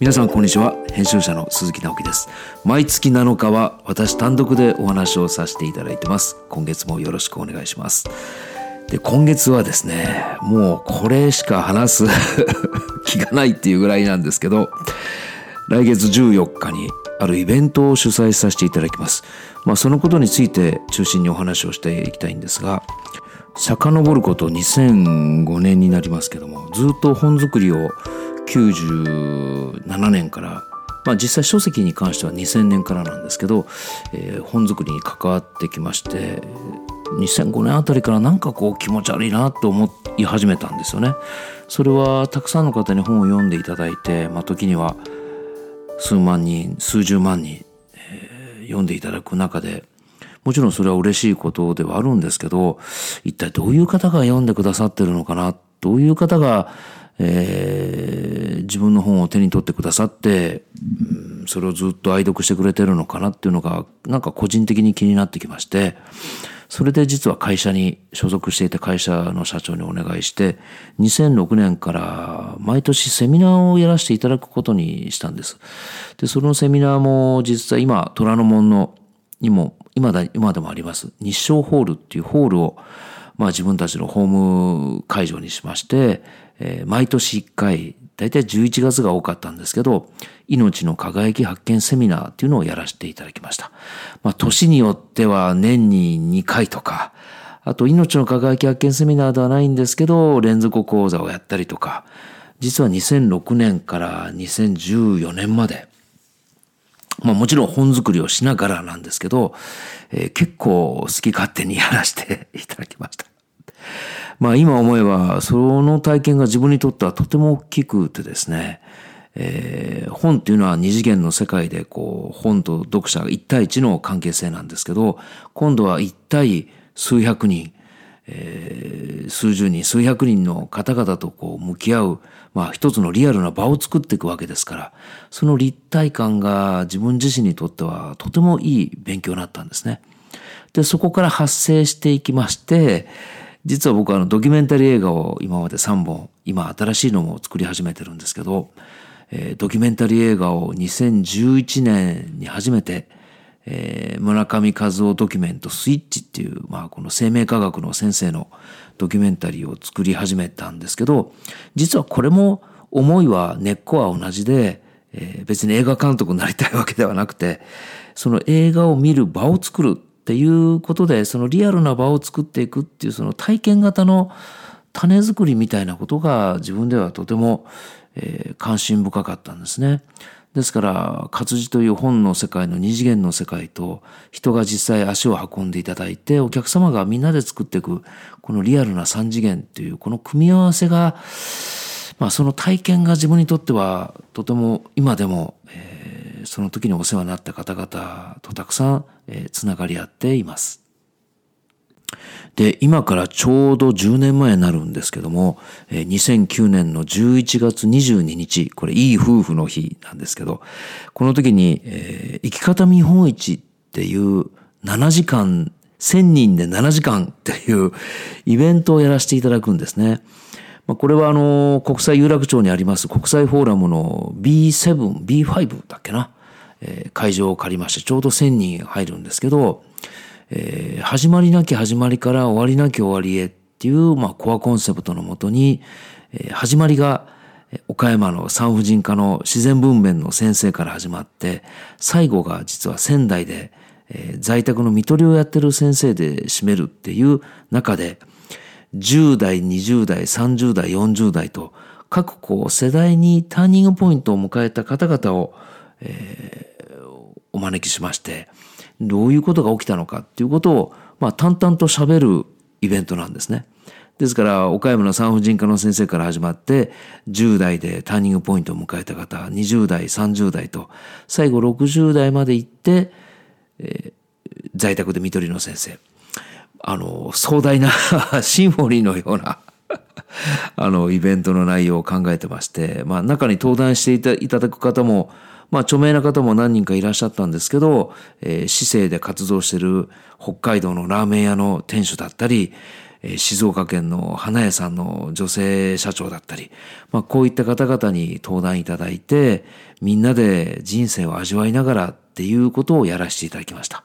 皆さんこんにちは。編集者の鈴木直樹です。毎月7日は私単独でお話をさせていただいてます。今月もよろしくお願いします。で今月はですねもうこれしか話す 気がないっていうぐらいなんですけど来月14日にあるイベントを主催させていただきます。まあそのことについて中心にお話をしていきたいんですが遡ること2005年になりますけどもずっと本作りを97年から、まあ、実際書籍に関しては2000年からなんですけど、えー、本作りに関わってきまして2005年あたりからなんかこう気持ち悪いなと思い始めたんですよね。それはたくさんの方に本を読んでいただいて、まあ、時には数万人数十万人、えー、読んでいただく中でもちろんそれは嬉しいことではあるんですけど一体どういう方が読んでくださってるのかなどういう方がえー、自分の本を手に取ってくださって、それをずっと愛読してくれてるのかなっていうのが、なんか個人的に気になってきまして、それで実は会社に、所属していた会社の社長にお願いして、2006年から毎年セミナーをやらせていただくことにしたんです。で、そのセミナーも実際今、虎ノ門のにも、今だ、今でもあります、日照ホールっていうホールを、まあ自分たちのホーム会場にしまして、えー、毎年1回、だいたい11月が多かったんですけど、命の輝き発見セミナーっていうのをやらせていただきました。まあ、年によっては年に2回とか、あと命の輝き発見セミナーではないんですけど、連続講座をやったりとか、実は2006年から2014年まで、まあもちろん本作りをしながらなんですけど、えー、結構好き勝手にやらせていただきました。まあ今思えば、その体験が自分にとってはとても大きくてですね、えー、本っていうのは二次元の世界でこう、本と読者が一対一の関係性なんですけど、今度は一対数百人、えー、数十人、数百人の方々とこう向き合う、まあ一つのリアルな場を作っていくわけですから、その立体感が自分自身にとってはとてもいい勉強になったんですね。で、そこから発生していきまして、実は僕はあのドキュメンタリー映画を今まで3本、今新しいのも作り始めてるんですけど、えー、ドキュメンタリー映画を2011年に初めて、えー、村上和夫ドキュメントスイッチっていう、まあこの生命科学の先生のドキュメンタリーを作り始めたんですけど、実はこれも思いは根っこは同じで、えー、別に映画監督になりたいわけではなくて、その映画を見る場を作るっていうことでそのリアルな場を作っていくっていうその体験型の種作りみたいなことが自分ではとても、えー、関心深かったんですね。ですから活字という本の世界の二次元の世界と人が実際足を運んでいただいてお客様がみんなで作っていくこのリアルな三次元というこの組み合わせが、まあ、その体験が自分にとってはとても今でも、えーその時にお世話になった方々とたくさん、え、つながり合っています。で、今からちょうど10年前になるんですけども、えー、2009年の11月22日、これいい夫婦の日なんですけど、この時に、え、生き方見本市っていう7時間、1000人で7時間っていうイベントをやらせていただくんですね。まあ、これはあの、国際有楽町にあります国際フォーラムの B7、B5 だっけな、えー、会場を借りまして、ちょうど1000人入るんですけど、えー、始まりなき始まりから終わりなき終わりへっていう、まあ、コアコンセプトのもとに、えー、始まりが、岡山の産婦人科の自然文面の先生から始まって、最後が実は仙台で、えー、在宅の看取りをやってる先生で締めるっていう中で、10代、20代、30代、40代と各こう世代にターニングポイントを迎えた方々を、えー、お招きしまして、どういうことが起きたのかっていうことを、まあ、淡々と喋るイベントなんですね。ですから、岡山の産婦人科の先生から始まって、10代でターニングポイントを迎えた方、20代、30代と、最後60代まで行って、えー、在宅で看取りの先生。あの、壮大な シンフォニーのような あの、イベントの内容を考えてまして、まあ、中に登壇していただく方も、まあ、著名な方も何人かいらっしゃったんですけど、えー、市政で活動してる北海道のラーメン屋の店主だったり、えー、静岡県の花屋さんの女性社長だったり、まあ、こういった方々に登壇いただいて、みんなで人生を味わいながらっていうことをやらせていただきました。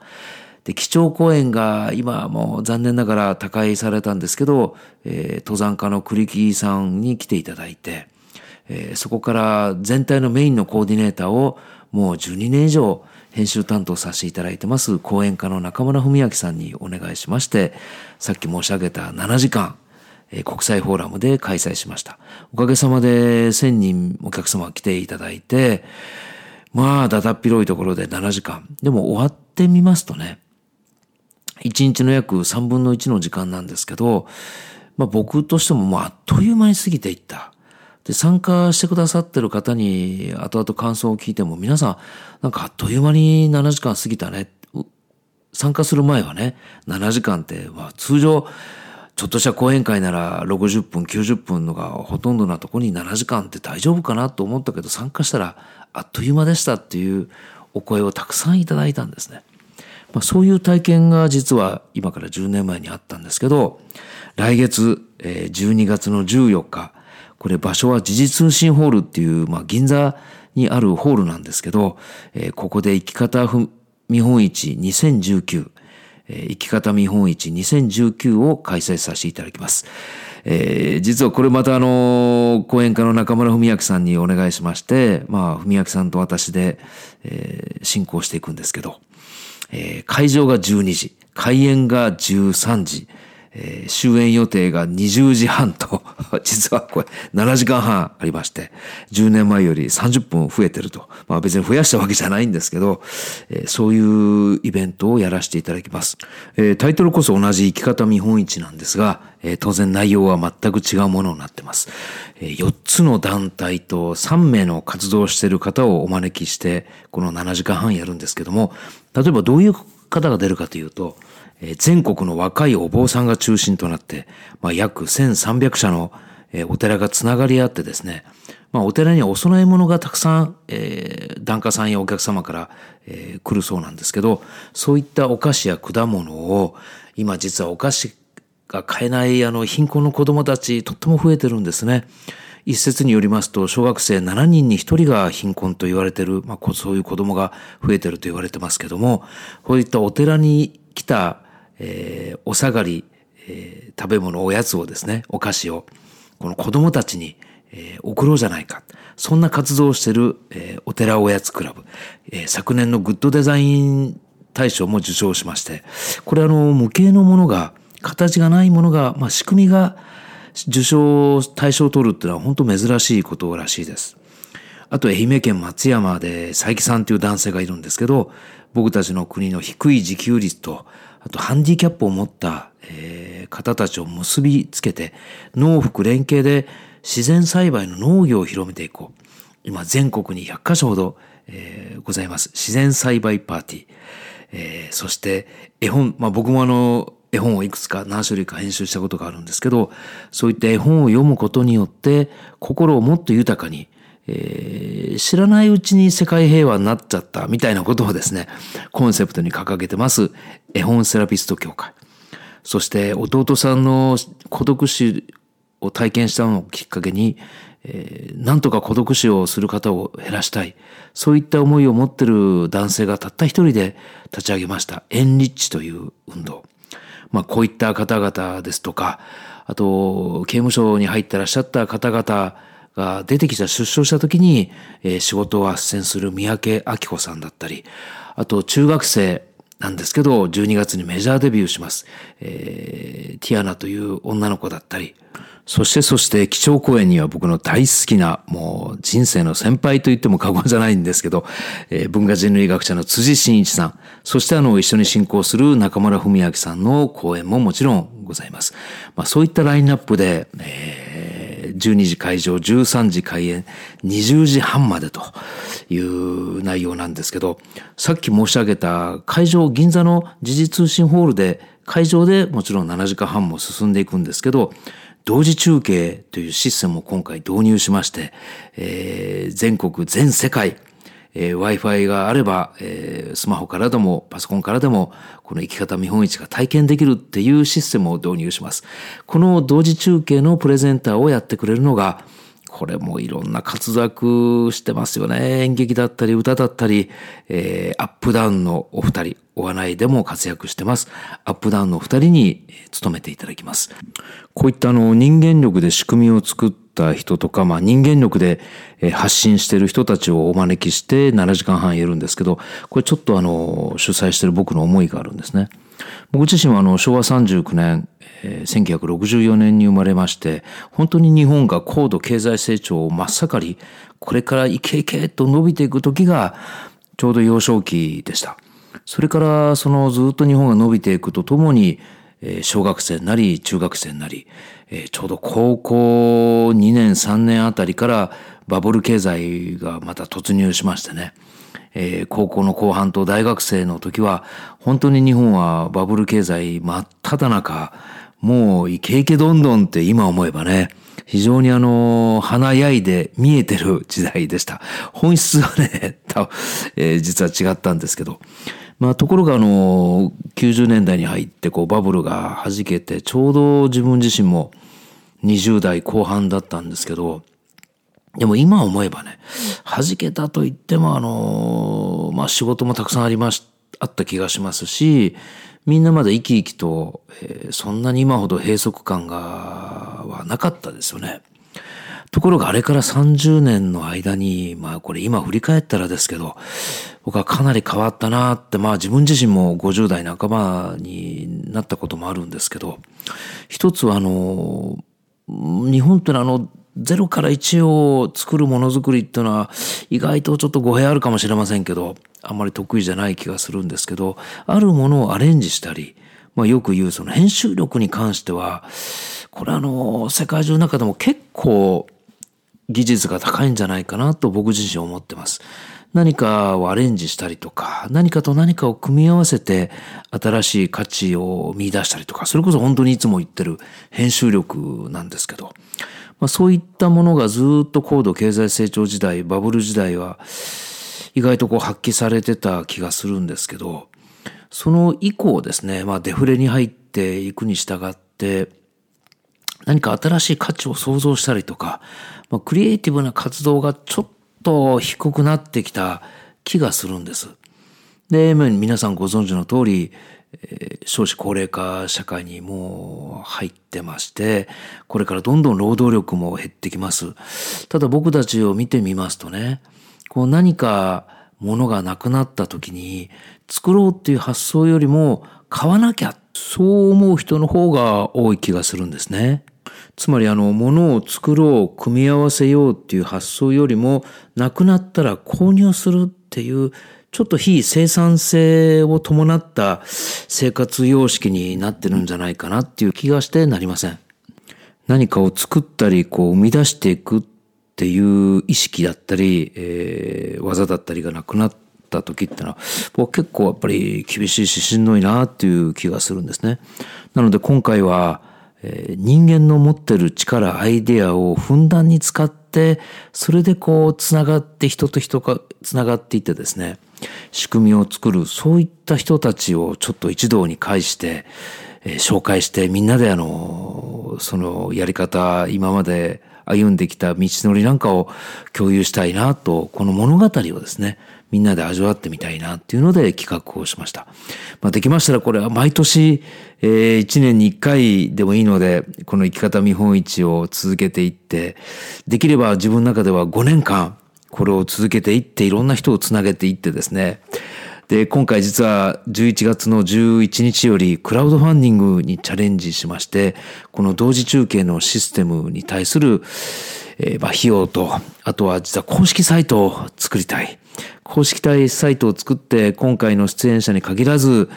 で、基調講演が今もう残念ながら他界されたんですけど、えー、登山家の栗木さんに来ていただいて、えー、そこから全体のメインのコーディネーターをもう12年以上編集担当させていただいてます講演家の中村文明さんにお願いしまして、さっき申し上げた7時間、えー、国際フォーラムで開催しました。おかげさまで1000人お客様来ていただいて、まあ、だだっ広いところで7時間。でも終わってみますとね、1日の約3分の1の時間なんですけど、まあ僕としてももうあっという間に過ぎていった。で、参加してくださってる方に後々感想を聞いても皆さん、なんかあっという間に7時間過ぎたね。参加する前はね、7時間って、まあ通常、ちょっとした講演会なら60分、90分のがほとんどなとこに7時間って大丈夫かなと思ったけど参加したらあっという間でしたっていうお声をたくさんいただいたんですね。まあ、そういう体験が実は今から10年前にあったんですけど、来月、えー、12月の14日、これ場所は時事通信ホールっていう、まあ、銀座にあるホールなんですけど、えー、ここで生き方見本市2019、えー、生き方見本市2019を開催させていただきます。えー、実はこれまたあの、講演家の中村文明さんにお願いしまして、まあ、文明さんと私で、えー、進行していくんですけど、会場が12時、開演が13時、えー、終演予定が20時半と、実はこれ7時間半ありまして、10年前より30分増えてると。まあ別に増やしたわけじゃないんですけど、えー、そういうイベントをやらせていただきます。えー、タイトルこそ同じ生き方見本市なんですが、え、当然内容は全く違うものになってます。え、4つの団体と3名の活動している方をお招きして、この7時間半やるんですけども、例えばどういう方が出るかというと、全国の若いお坊さんが中心となって、まあ、約1300社のお寺がつながり合ってですね、まあ、お寺にはお供え物がたくさん、えー、檀家さんやお客様から、えー、来るそうなんですけど、そういったお菓子や果物を、今実はお菓子が買えないあの貧困の子供たちとっても増えてるんですね。一説によりますと、小学生7人に1人が貧困と言われてる、まあ、そういう子供が増えてると言われてますけども、こういったお寺に来たえー、お下がり、えー、食べ物、おやつをですね、お菓子を、この子供たちに、えー、送ろうじゃないか。そんな活動をしてる、えー、お寺おやつクラブ、えー、昨年のグッドデザイン大賞も受賞しまして、これあの、無形のものが、形がないものが、まあ、仕組みが受賞対象を取るっていうのは本当珍しいことらしいです。あと愛媛県松山で佐伯さんという男性がいるんですけど、僕たちの国の低い自給率と、あとハンディキャップを持った、えー、方たちを結びつけて、農福連携で自然栽培の農業を広めていこう。今全国に100カ所ほど、えー、ございます。自然栽培パーティー。えー、そして絵本、まあ僕もあの、絵本をいくつか何種類か編集したことがあるんですけど、そういった絵本を読むことによって心をもっと豊かに、えー、知らないうちに世界平和になっちゃったみたいなことをですね、コンセプトに掲げてます絵本セラピスト協会。そして弟さんの孤独死を体験したのをきっかけに、えー、なんとか孤独死をする方を減らしたい。そういった思いを持ってる男性がたった一人で立ち上げました。エンリッチという運動。まあこういった方々ですとか、あと刑務所に入ってらっしゃった方々が出てきた出所した時に、えー、仕事を斡旋する三宅明子さんだったり、あと中学生なんですけど、12月にメジャーデビューします。えー、ティアナという女の子だったり、そしてそして基調講演には僕の大好きな、もう人生の先輩と言っても過言じゃないんですけど、えー、文化人類学者の辻真一さん、そしてあの一緒に進行する中村文明さんの講演ももちろんございます。まあそういったラインナップで、えー12時会場、13時開演、20時半までという内容なんですけど、さっき申し上げた会場、銀座の時事通信ホールで、会場でもちろん7時間半も進んでいくんですけど、同時中継というシステムを今回導入しまして、えー、全国、全世界、えー、Wi-Fi があれば、えー、スマホからでもパソコンからでもこの生き方見本市が体験できるっていうシステムを導入します。この同時中継のプレゼンターをやってくれるのがこれもいろんな活躍してますよね。演劇だったり歌だったり、えー、アップダウンのお二人、お笑いでも活躍してます。アップダウンのお二人に務めていただきます。こういったあの人間力で仕組みを作った人とか、まあ人間力で発信している人たちをお招きして7時間半やるんですけど、これちょっとあの主催している僕の思いがあるんですね。僕自身はあの昭和39年、えー、1964年に生まれまして、本当に日本が高度経済成長を真っ盛り、これからイケイケと伸びていく時がちょうど幼少期でした。それからそのずっと日本が伸びていくとともに、えー、小学生なり中学生なり、えー、ちょうど高校2年3年あたりからバブル経済がまた突入しましてね。えー、高校の後半と大学生の時は、本当に日本はバブル経済真っ只中、もうイケイケどんどんって今思えばね、非常にあの、華やいで見えてる時代でした。本質はね、えー、実は違ったんですけど。まあところがあの、90年代に入ってこうバブルが弾けて、ちょうど自分自身も20代後半だったんですけど、でも今思えばね、弾けたと言ってもあの、まあ仕事もたくさんありまし、あった気がしますし、みんなまだ生き生きと、えー、そんなに今ほど閉塞感が、はなかったですよね。ところがあれから30年の間に、まあこれ今振り返ったらですけど、僕はかなり変わったなって、まあ自分自身も50代半ばになったこともあるんですけど、一つはあの、日本ってのはあの、ゼロから1を作るものづくりっていうのは意外とちょっと語弊あるかもしれませんけど、あんまり得意じゃない気がするんですけど、あるものをアレンジしたり、まあよく言うその編集力に関しては、これあの、世界中の中でも結構技術が高いんじゃないかなと僕自身思ってます。何かをアレンジしたりとか、何かと何かを組み合わせて新しい価値を見出したりとか、それこそ本当にいつも言ってる編集力なんですけど、まあ、そういったものがずっと高度経済成長時代、バブル時代は意外とこう発揮されてた気がするんですけど、その以降ですね、まあデフレに入っていくに従って、何か新しい価値を創造したりとか、まあ、クリエイティブな活動がちょっと低くなってきた気がするんです。で、皆さんご存知の通り、少子高齢化社会にもう入ってまして、これからどんどん労働力も減ってきます。ただ僕たちを見てみますとね、こう何かものがなくなった時に作ろうっていう発想よりも買わなきゃ、そう思う人の方が多い気がするんですね。つまりあの、ものを作ろう、組み合わせようっていう発想よりも、なくなったら購入するっていうちょっと非生産性を伴った生活様式になってるんじゃないかなっていう気がしてなりません。何かを作ったり、こう生み出していくっていう意識だったり、えー、技だったりがなくなった時ってのは、僕結構やっぱり厳しいししんどいなっていう気がするんですね。なので今回は、人間の持ってる力、アイデアをふんだんに使って、それでこう、つながって人と人がつながっていってですね、仕組みを作る、そういった人たちをちょっと一堂に会して、え、紹介してみんなであの、そのやり方、今まで歩んできた道のりなんかを共有したいなと、この物語をですね、みんなで味わってみたいなっていうので企画をしました。まあ、できましたらこれは毎年、えー、1年に1回でもいいので、この生き方見本市を続けていって、できれば自分の中では5年間、これを続けていっていろんな人をつなげていってですね。で、今回実は11月の11日よりクラウドファンディングにチャレンジしまして、この同時中継のシステムに対する、えー、まあ費用と、あとは実は公式サイトを作りたい。公式サイトを作って今回の出演者に限らず、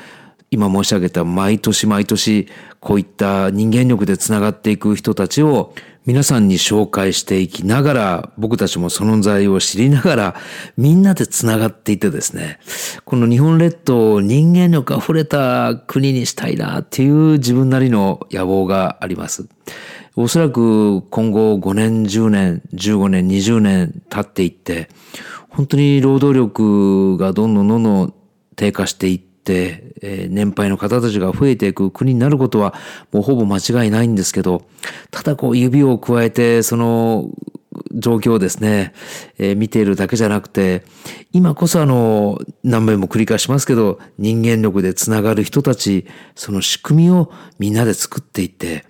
今申し上げた毎年毎年こういった人間力でつながっていく人たちを皆さんに紹介していきながら、僕たちもその在を知りながら、みんなで繋がっていてですね、この日本列島を人間力溢れた国にしたいなっていう自分なりの野望があります。おそらく今後5年、10年、15年、20年経っていって、本当に労働力がどんどんどんどん低下していって、えー、年配の方たちが増えていく国になることはもうほぼ間違いないんですけど、ただこう指を加えてその状況をですね、えー、見ているだけじゃなくて、今こそあの、何倍も繰り返しますけど、人間力でつながる人たち、その仕組みをみんなで作っていって、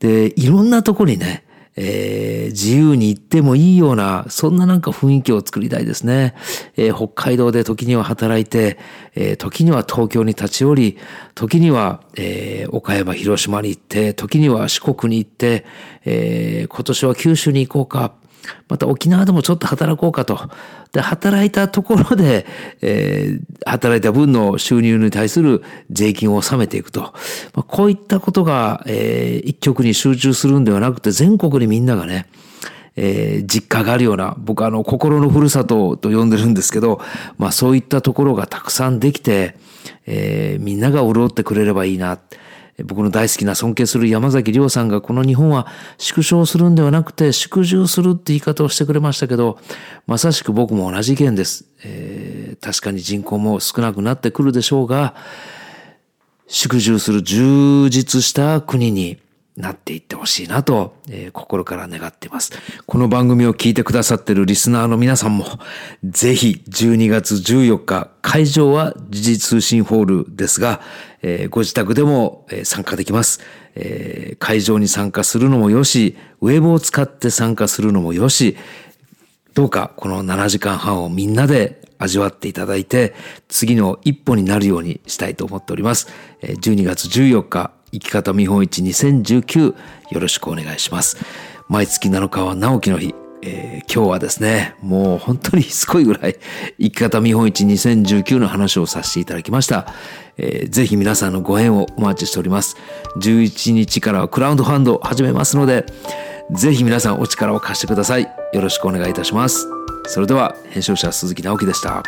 で、いろんなとこにね、えー、自由に行ってもいいような、そんななんか雰囲気を作りたいですね。えー、北海道で時には働いて、えー、時には東京に立ち寄り、時には、え、岡山、広島に行って、時には四国に行って、え、今年は九州に行こうか。また沖縄でもちょっと働こうかと。で、働いたところで、えー、働いた分の収入に対する税金を納めていくと。まあ、こういったことが、えー、一極に集中するんではなくて、全国にみんながね、えー、実家があるような、僕はあの、心のふるさとと呼んでるんですけど、まあそういったところがたくさんできて、えー、みんなが潤ってくれればいいな。僕の大好きな尊敬する山崎亮さんがこの日本は縮小するんではなくて縮小するって言い方をしてくれましたけど、まさしく僕も同じ意見です。えー、確かに人口も少なくなってくるでしょうが、縮小する充実した国になっていってほしいなと、えー、心から願っています。この番組を聞いてくださっているリスナーの皆さんも、ぜひ12月14日、会場は時事通信ホールですが、えー、ご自宅でも、えー、参加できます、えー。会場に参加するのもよし、ウェブを使って参加するのもよし、どうかこの7時間半をみんなで味わっていただいて、次の一歩になるようにしたいと思っております。12月14日、生き方見本市2019よろしくお願いします。毎月7日は直樹の日。えー、今日はですね、もう本当にしつこいぐらい生き方見本市2019の話をさせていただきました。えー、ぜひ皆さんのご縁をお待ちしております。11日からはクラウドファンドを始めますので、ぜひ皆さんお力を貸してください。よろしくお願いいたします。それでは編集者鈴木直樹でした。